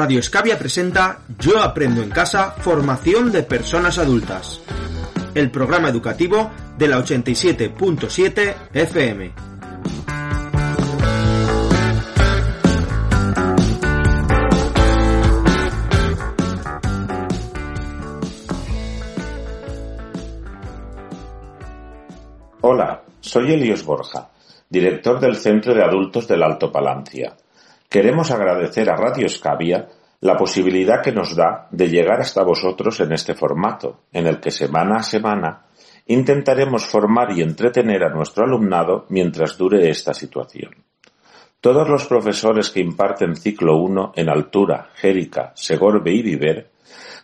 Radio Escavia presenta Yo aprendo en casa, formación de personas adultas. El programa educativo de la 87.7 FM. Hola, soy Elios Borja, director del Centro de Adultos del Alto Palancia. Queremos agradecer a Radio Escavia la posibilidad que nos da de llegar hasta vosotros en este formato, en el que semana a semana intentaremos formar y entretener a nuestro alumnado mientras dure esta situación. Todos los profesores que imparten ciclo 1 en Altura, Jérica, Segorbe y Viver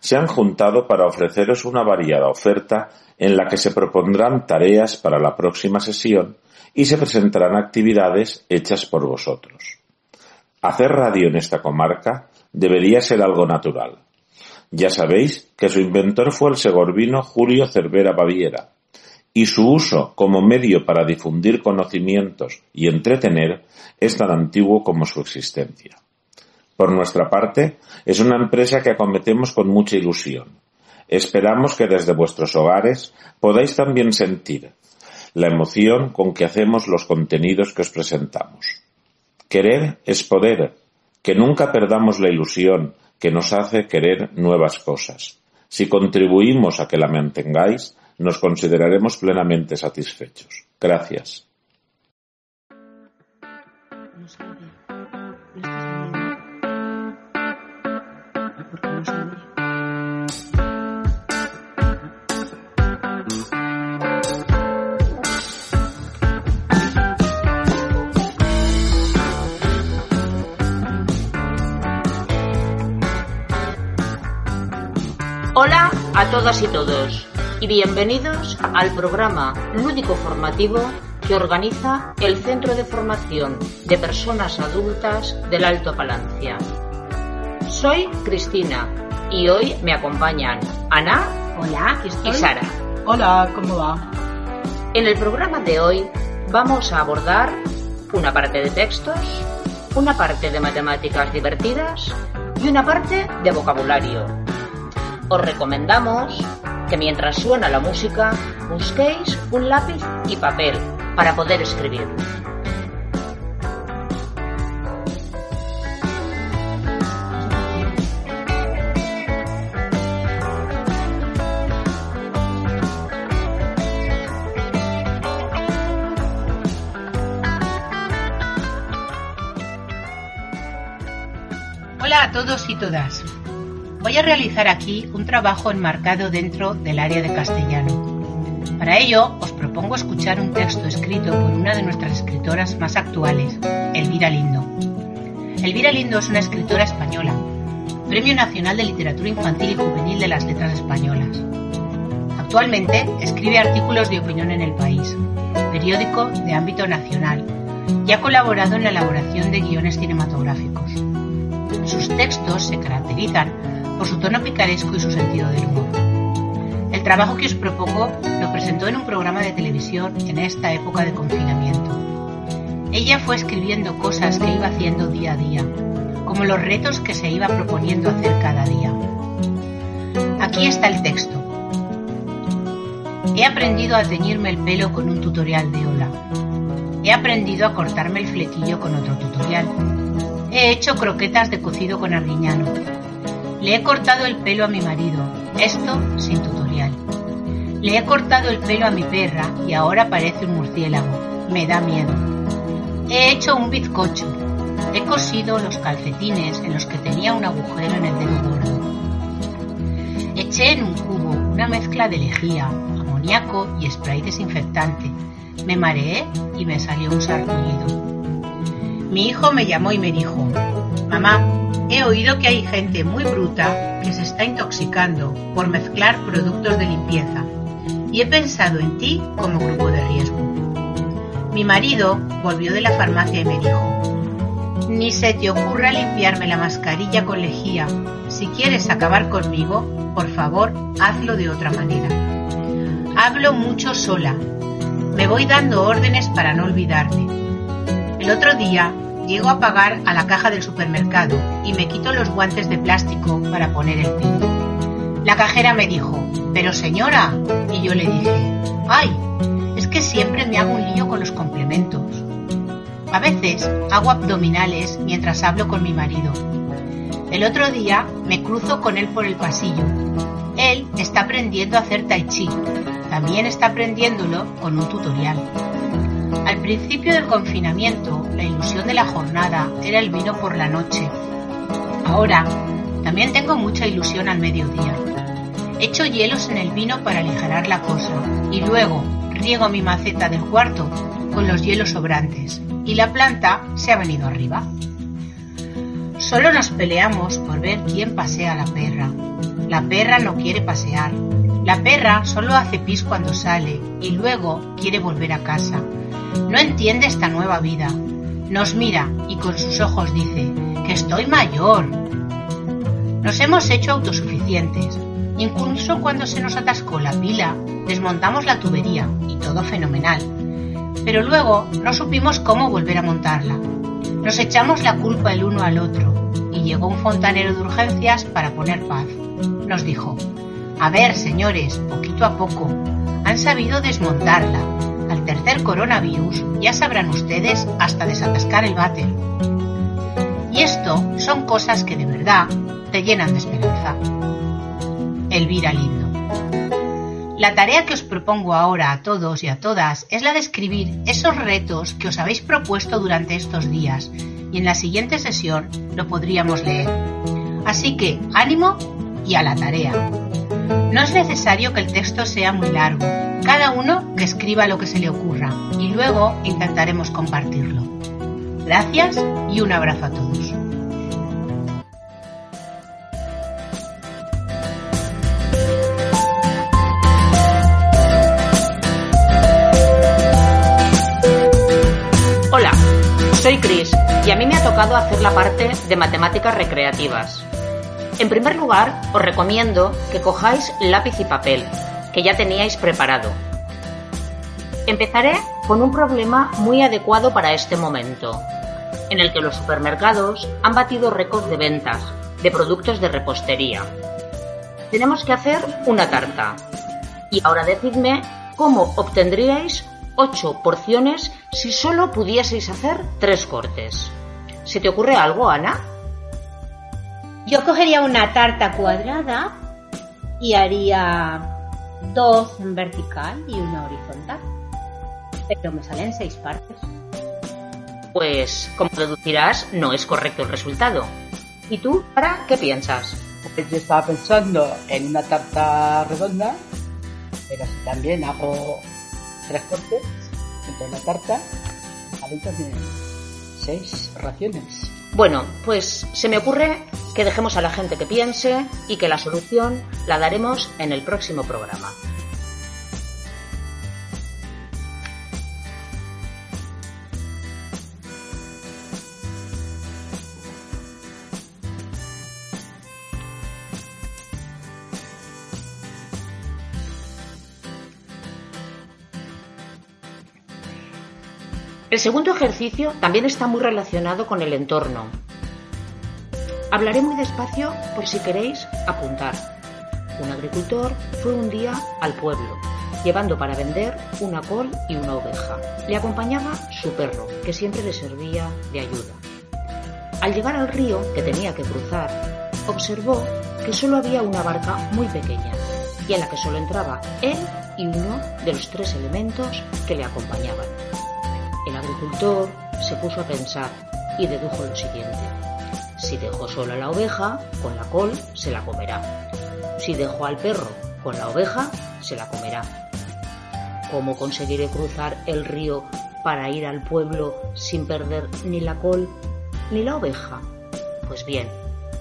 se han juntado para ofreceros una variada oferta en la que se propondrán tareas para la próxima sesión y se presentarán actividades hechas por vosotros. Hacer radio en esta comarca debería ser algo natural. Ya sabéis que su inventor fue el segorbino Julio Cervera Baviera, y su uso como medio para difundir conocimientos y entretener es tan antiguo como su existencia. Por nuestra parte, es una empresa que acometemos con mucha ilusión. Esperamos que desde vuestros hogares podáis también sentir la emoción con que hacemos los contenidos que os presentamos. Querer es poder, que nunca perdamos la ilusión que nos hace querer nuevas cosas. Si contribuimos a que la mantengáis, nos consideraremos plenamente satisfechos. Gracias. Todas y todos y bienvenidos al programa lúdico formativo que organiza el Centro de Formación de Personas Adultas del Alto Palancia. Soy Cristina y hoy me acompañan Ana Hola, y Sara. Hola, ¿cómo va? En el programa de hoy vamos a abordar una parte de textos, una parte de matemáticas divertidas y una parte de vocabulario. Os recomendamos que mientras suena la música busquéis un lápiz y papel para poder escribir. Hola a todos y todas. Voy a realizar aquí un trabajo enmarcado dentro del área de castellano. Para ello, os propongo escuchar un texto escrito por una de nuestras escritoras más actuales, Elvira Lindo. Elvira Lindo es una escritora española, Premio Nacional de Literatura Infantil y Juvenil de las Letras Españolas. Actualmente escribe artículos de opinión en El País, periódico de ámbito nacional, y ha colaborado en la elaboración de guiones cinematográficos. Sus textos se caracterizan por su tono picaresco y su sentido del humor. El trabajo que os propongo lo presentó en un programa de televisión en esta época de confinamiento. Ella fue escribiendo cosas que iba haciendo día a día, como los retos que se iba proponiendo hacer cada día. Aquí está el texto. He aprendido a teñirme el pelo con un tutorial de Ola. He aprendido a cortarme el flequillo con otro tutorial. He hecho croquetas de cocido con arguiñano. Le he cortado el pelo a mi marido, esto sin tutorial. Le he cortado el pelo a mi perra y ahora parece un murciélago. Me da miedo. He hecho un bizcocho. He cosido los calcetines en los que tenía un agujero en el dedo gordo. Eché en un cubo una mezcla de lejía, amoníaco y spray desinfectante. Me mareé y me salió un sarpullido. Mi hijo me llamó y me dijo, Mamá, he oído que hay gente muy bruta que se está intoxicando por mezclar productos de limpieza y he pensado en ti como grupo de riesgo. Mi marido volvió de la farmacia y me dijo, ni se te ocurra limpiarme la mascarilla con lejía. Si quieres acabar conmigo, por favor, hazlo de otra manera. Hablo mucho sola. Me voy dando órdenes para no olvidarme. El otro día llego a pagar a la caja del supermercado y me quito los guantes de plástico para poner el pin. La cajera me dijo, pero señora, y yo le dije, ay, es que siempre me hago un lío con los complementos. A veces hago abdominales mientras hablo con mi marido. El otro día me cruzo con él por el pasillo. Él está aprendiendo a hacer tai chi. También está aprendiéndolo con un tutorial. Al principio del confinamiento, la ilusión de la jornada era el vino por la noche. Ahora, también tengo mucha ilusión al mediodía. Echo hielos en el vino para aligerar la cosa y luego riego mi maceta del cuarto con los hielos sobrantes y la planta se ha venido arriba. Solo nos peleamos por ver quién pasea a la perra. La perra no quiere pasear. La perra solo hace pis cuando sale y luego quiere volver a casa. No entiende esta nueva vida. Nos mira y con sus ojos dice que estoy mayor. Nos hemos hecho autosuficientes. Incluso cuando se nos atascó la pila, desmontamos la tubería y todo fenomenal. Pero luego no supimos cómo volver a montarla. Nos echamos la culpa el uno al otro y llegó un fontanero de urgencias para poner paz. Nos dijo, a ver, señores, poquito a poco, han sabido desmontarla. Al tercer coronavirus ya sabrán ustedes hasta desatascar el váter. Y esto son cosas que de verdad te llenan de esperanza. Elvira Lindo. La tarea que os propongo ahora a todos y a todas es la de escribir esos retos que os habéis propuesto durante estos días y en la siguiente sesión lo podríamos leer. Así que ánimo y a la tarea. No es necesario que el texto sea muy largo, cada uno que escriba lo que se le ocurra y luego intentaremos compartirlo. Gracias y un abrazo a todos. Hola, soy Chris y a mí me ha tocado hacer la parte de matemáticas recreativas. En primer lugar, os recomiendo que cojáis lápiz y papel, que ya teníais preparado. Empezaré con un problema muy adecuado para este momento, en el que los supermercados han batido récords de ventas de productos de repostería. Tenemos que hacer una tarta. Y ahora decidme cómo obtendríais 8 porciones si solo pudieseis hacer 3 cortes. ¿Se te ocurre algo, Ana? Yo cogería una tarta cuadrada y haría dos en vertical y una horizontal. Pero me salen seis partes. Pues, como deducirás, no es correcto el resultado. ¿Y tú, Ara, qué piensas? Pues yo estaba pensando en una tarta redonda, pero si también hago tres cortes entre la tarta, adentro de seis raciones. Bueno, pues se me ocurre que dejemos a la gente que piense y que la solución la daremos en el próximo programa. El segundo ejercicio también está muy relacionado con el entorno. Hablaré muy despacio por si queréis apuntar. Un agricultor fue un día al pueblo, llevando para vender una col y una oveja. Le acompañaba su perro, que siempre le servía de ayuda. Al llegar al río que tenía que cruzar, observó que solo había una barca muy pequeña y en la que solo entraba él y uno de los tres elementos que le acompañaban. Agricultor se puso a pensar y dedujo lo siguiente. Si dejo sola la oveja, con la col se la comerá. Si dejo al perro con la oveja, se la comerá. ¿Cómo conseguiré cruzar el río para ir al pueblo sin perder ni la col ni la oveja? Pues bien,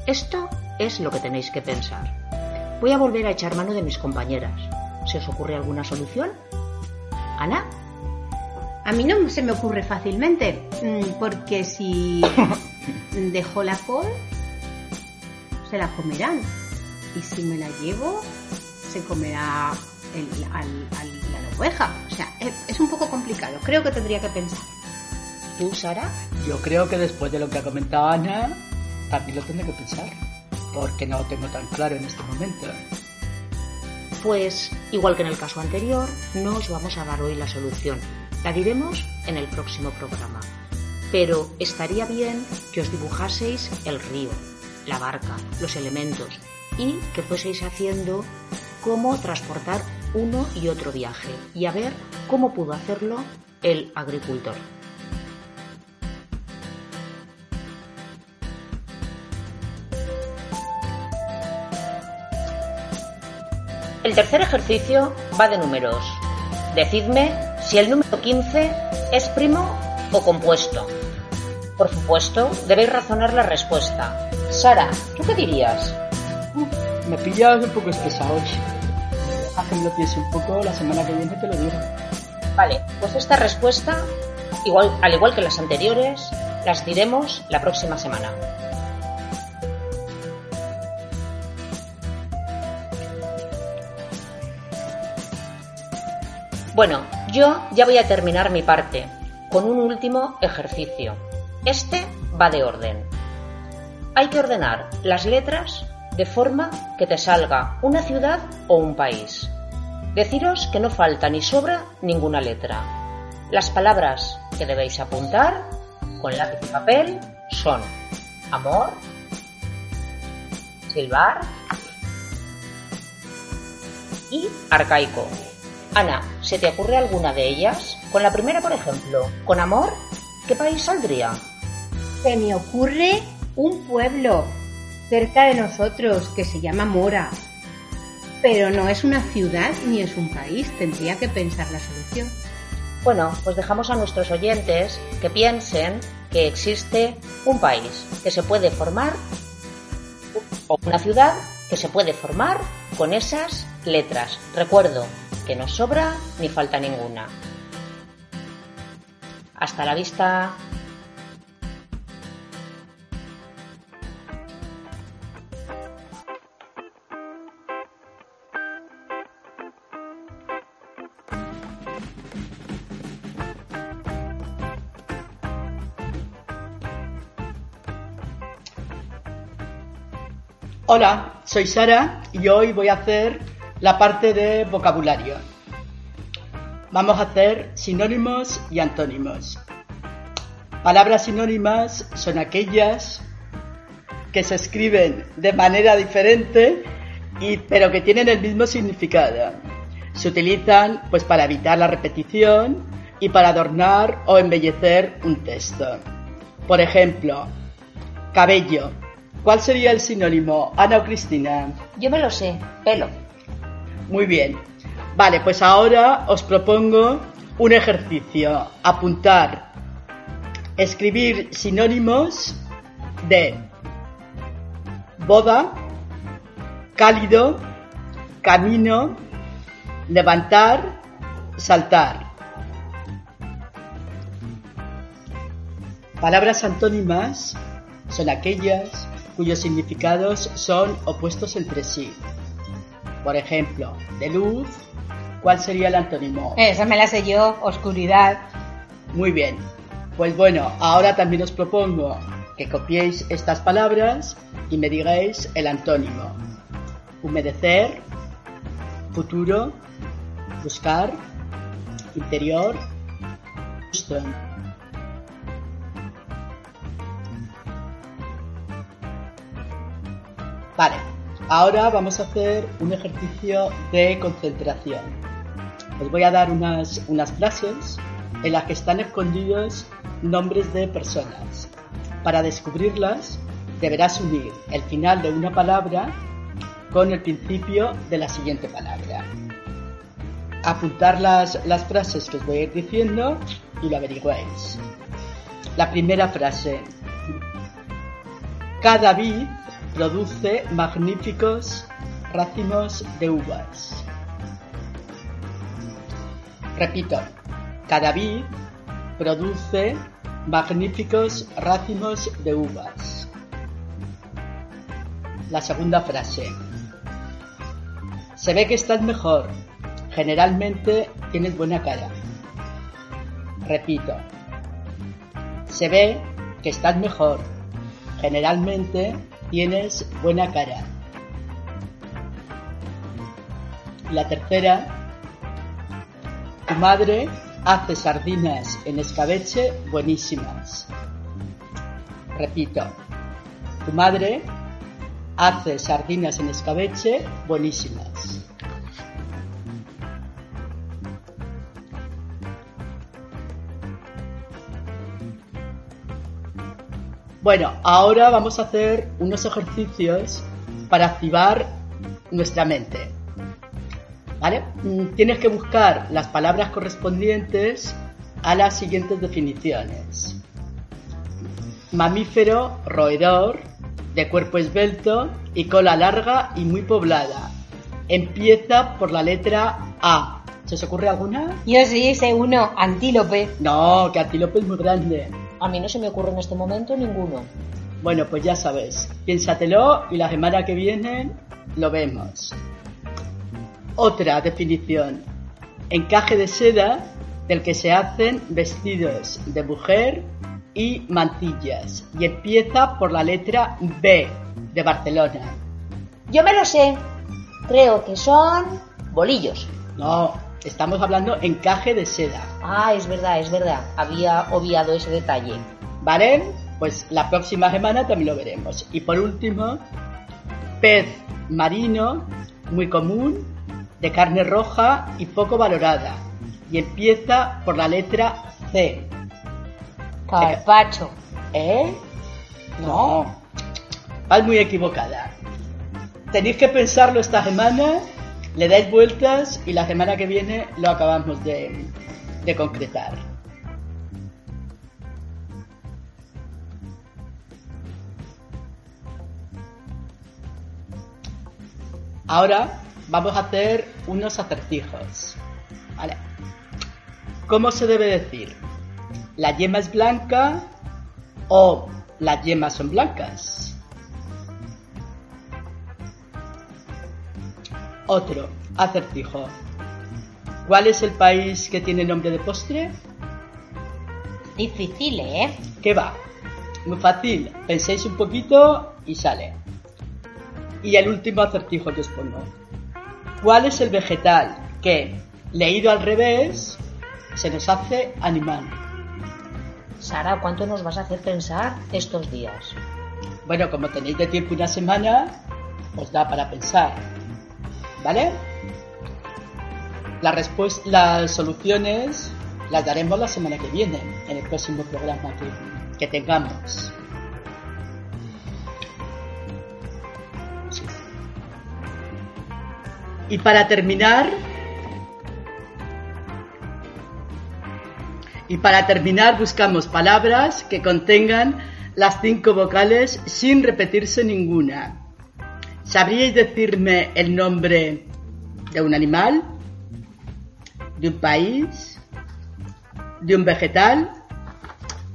esto es lo que tenéis que pensar. Voy a volver a echar mano de mis compañeras. ¿Se os ocurre alguna solución? Ana, A mí no se me ocurre fácilmente, mm, porque si dejo la col, se la comerán. Y si me la llevo, se comerá el- al- al- la oveja. O sea, es, es un poco complicado. Creo que tendría que pensar. ¿tú, Sara? Yo creo que después de lo que ha comentado Ana, también lo tendré que pensar. Porque no lo tengo tan claro en este momento. Pues, igual que en el caso anterior, no os vamos a dar hoy la solución. La diremos en el próximo programa. Pero estaría bien que os dibujaseis el río, la barca, los elementos y que fueseis haciendo cómo transportar uno y otro viaje y a ver cómo pudo hacerlo el agricultor. El tercer ejercicio va de números. Decidme si el número 15 es primo o compuesto. Por supuesto, debéis razonar la respuesta. Sara, ¿tú qué dirías? Me pillas un poco estresado. A que me lo piense un poco, la semana que viene te lo digo. Vale, pues esta respuesta, igual, al igual que las anteriores, las diremos la próxima semana. Bueno, yo ya voy a terminar mi parte con un último ejercicio. Este va de orden. Hay que ordenar las letras de forma que te salga una ciudad o un país. Deciros que no falta ni sobra ninguna letra. Las palabras que debéis apuntar con lápiz y papel son amor, silbar y arcaico. Ana, ¿se te ocurre alguna de ellas? Con la primera, por ejemplo, con amor, ¿qué país saldría? Se me ocurre un pueblo cerca de nosotros que se llama Mora. Pero no es una ciudad ni es un país. Tendría que pensar la solución. Bueno, pues dejamos a nuestros oyentes que piensen que existe un país que se puede formar o una ciudad que se puede formar con esas letras. Recuerdo que no sobra ni falta ninguna. Hasta la vista. Hola, soy Sara y hoy voy a hacer la parte de vocabulario. Vamos a hacer sinónimos y antónimos. Palabras sinónimas son aquellas que se escriben de manera diferente y, pero que tienen el mismo significado. Se utilizan pues para evitar la repetición y para adornar o embellecer un texto. Por ejemplo, cabello. ¿Cuál sería el sinónimo, Ana o Cristina? Yo me lo sé, pelo. Muy bien. Vale, pues ahora os propongo un ejercicio. Apuntar, escribir sinónimos de boda, cálido, camino, levantar, saltar. Palabras antónimas son aquellas cuyos significados son opuestos entre sí. Por ejemplo, de luz, ¿cuál sería el antónimo? Esa me la sé yo, oscuridad. Muy bien. Pues bueno, ahora también os propongo que copiéis estas palabras y me digáis el antónimo. Humedecer, futuro, buscar, interior, justo. Vale, ahora vamos a hacer un ejercicio de concentración. Os voy a dar unas, unas frases en las que están escondidos nombres de personas. Para descubrirlas, deberás unir el final de una palabra con el principio de la siguiente palabra. Apuntar las, las frases que os voy a ir diciendo y lo averiguáis. La primera frase. Cada vid produce magníficos racimos de uvas. Repito, cada vid produce magníficos racimos de uvas. La segunda frase. Se ve que estás mejor. Generalmente tienes buena cara. Repito. Se ve que estás mejor. Generalmente tienes buena cara. La tercera. Tu madre hace sardinas en escabeche buenísimas. Repito. Tu madre hace sardinas en escabeche buenísimas. Bueno, ahora vamos a hacer unos ejercicios para activar nuestra mente. ¿Vale? Mm, Tienes que buscar las palabras correspondientes a las siguientes definiciones. Mamífero, roedor, de cuerpo esbelto y cola larga y muy poblada. Empieza por la letra A. ¿Se os ocurre alguna? Yo sí sé uno, antílope. No, que antílope es muy grande. A mí no se me ocurre en este momento ninguno. Bueno, pues ya sabes, piénsatelo y la semana que viene lo vemos. Otra definición. Encaje de seda del que se hacen vestidos de mujer y mantillas. Y empieza por la letra B de Barcelona. Yo me lo sé. Creo que son bolillos. No, estamos hablando encaje de seda. Ah, es verdad, es verdad. Había obviado ese detalle. ¿Vale? Pues la próxima semana también lo veremos. Y por último, pez marino, muy común, de carne roja y poco valorada. Y empieza por la letra C. Carpacho. ¿Eh? No. Vas muy equivocada. Tenéis que pensarlo esta semana, le dais vueltas y la semana que viene lo acabamos de, concretar. Ahora vamos a hacer unos acertijos. ¿Cómo se debe decir? ¿La yema es blanca o las yemas son blancas? Otro acertijo. ¿Cuál es el país que tiene nombre de postre? Difícil, ¿eh? ¿Qué va? Muy fácil. Penséis un poquito y sale. Y el último acertijo que os pongo. ¿Cuál es el vegetal que, leído al revés, se nos hace animal? Sara, ¿cuánto nos vas a hacer pensar estos días? Bueno, como tenéis de tiempo una semana, os da para pensar. ¿Vale? Las soluciones las daremos la semana que viene, en el próximo programa que, que tengamos. Y para terminar, y para terminar buscamos palabras que contengan las cinco vocales sin repetirse ninguna. ¿Sabríais decirme el nombre de un animal? ¿De un país? ¿De un vegetal?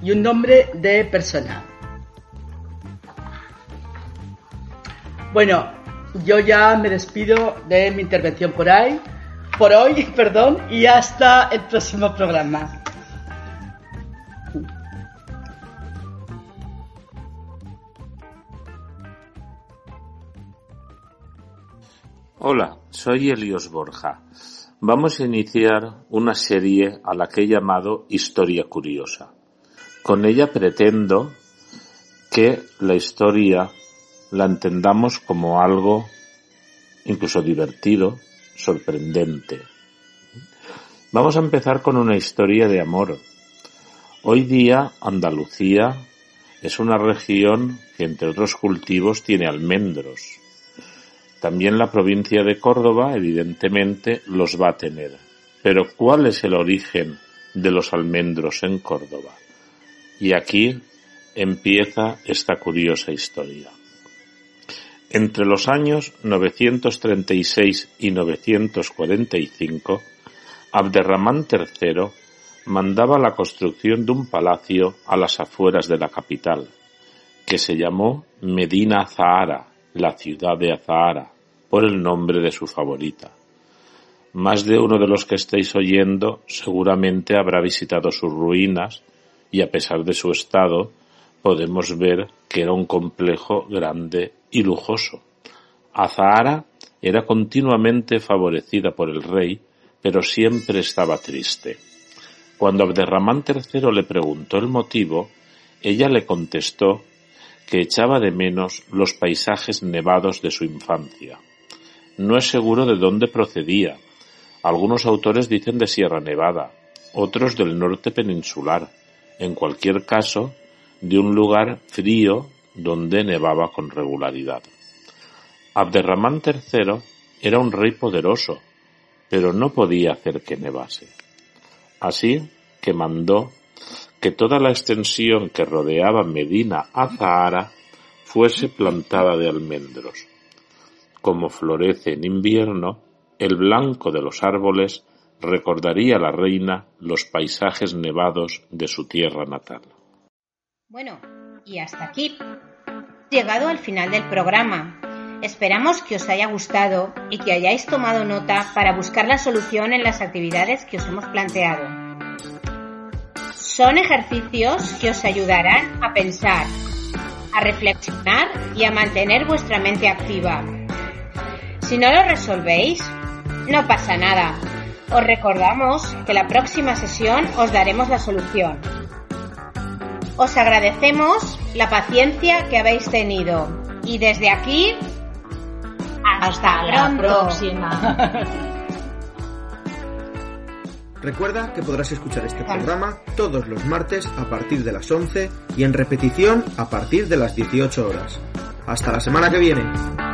Y un nombre de persona. Bueno, yo ya me despido de mi intervención por ahí, por hoy, perdón, y hasta el próximo programa. Hola, soy Elios Borja. Vamos a iniciar una serie a la que he llamado Historia Curiosa. Con ella pretendo que la historia la entendamos como algo incluso divertido, sorprendente. Vamos a empezar con una historia de amor. Hoy día Andalucía es una región que entre otros cultivos tiene almendros. También la provincia de Córdoba, evidentemente, los va a tener. Pero ¿cuál es el origen de los almendros en Córdoba? Y aquí empieza esta curiosa historia. Entre los años 936 y 945, Abderramán III mandaba la construcción de un palacio a las afueras de la capital, que se llamó Medina Zahara, la ciudad de Azahara, por el nombre de su favorita. Más de uno de los que estáis oyendo seguramente habrá visitado sus ruinas y a pesar de su estado podemos ver que era un complejo grande y lujoso. Azahara era continuamente favorecida por el rey, pero siempre estaba triste. Cuando Abderramán III le preguntó el motivo, ella le contestó que echaba de menos los paisajes nevados de su infancia. No es seguro de dónde procedía. Algunos autores dicen de Sierra Nevada, otros del norte peninsular. En cualquier caso, de un lugar frío donde nevaba con regularidad. Abderramán III era un rey poderoso, pero no podía hacer que nevase. Así que mandó que toda la extensión que rodeaba Medina a Zahara fuese plantada de almendros. Como florece en invierno, el blanco de los árboles recordaría a la reina los paisajes nevados de su tierra natal. Bueno, y hasta aquí. Llegado al final del programa. Esperamos que os haya gustado y que hayáis tomado nota para buscar la solución en las actividades que os hemos planteado. Son ejercicios que os ayudarán a pensar, a reflexionar y a mantener vuestra mente activa. Si no lo resolvéis, no pasa nada. Os recordamos que la próxima sesión os daremos la solución. Os agradecemos la paciencia que habéis tenido y desde aquí hasta, la pronto. próxima. Recuerda que podrás escuchar este programa todos los martes a partir de las 11 y en repetición a partir de las 18 horas. Hasta la semana que viene.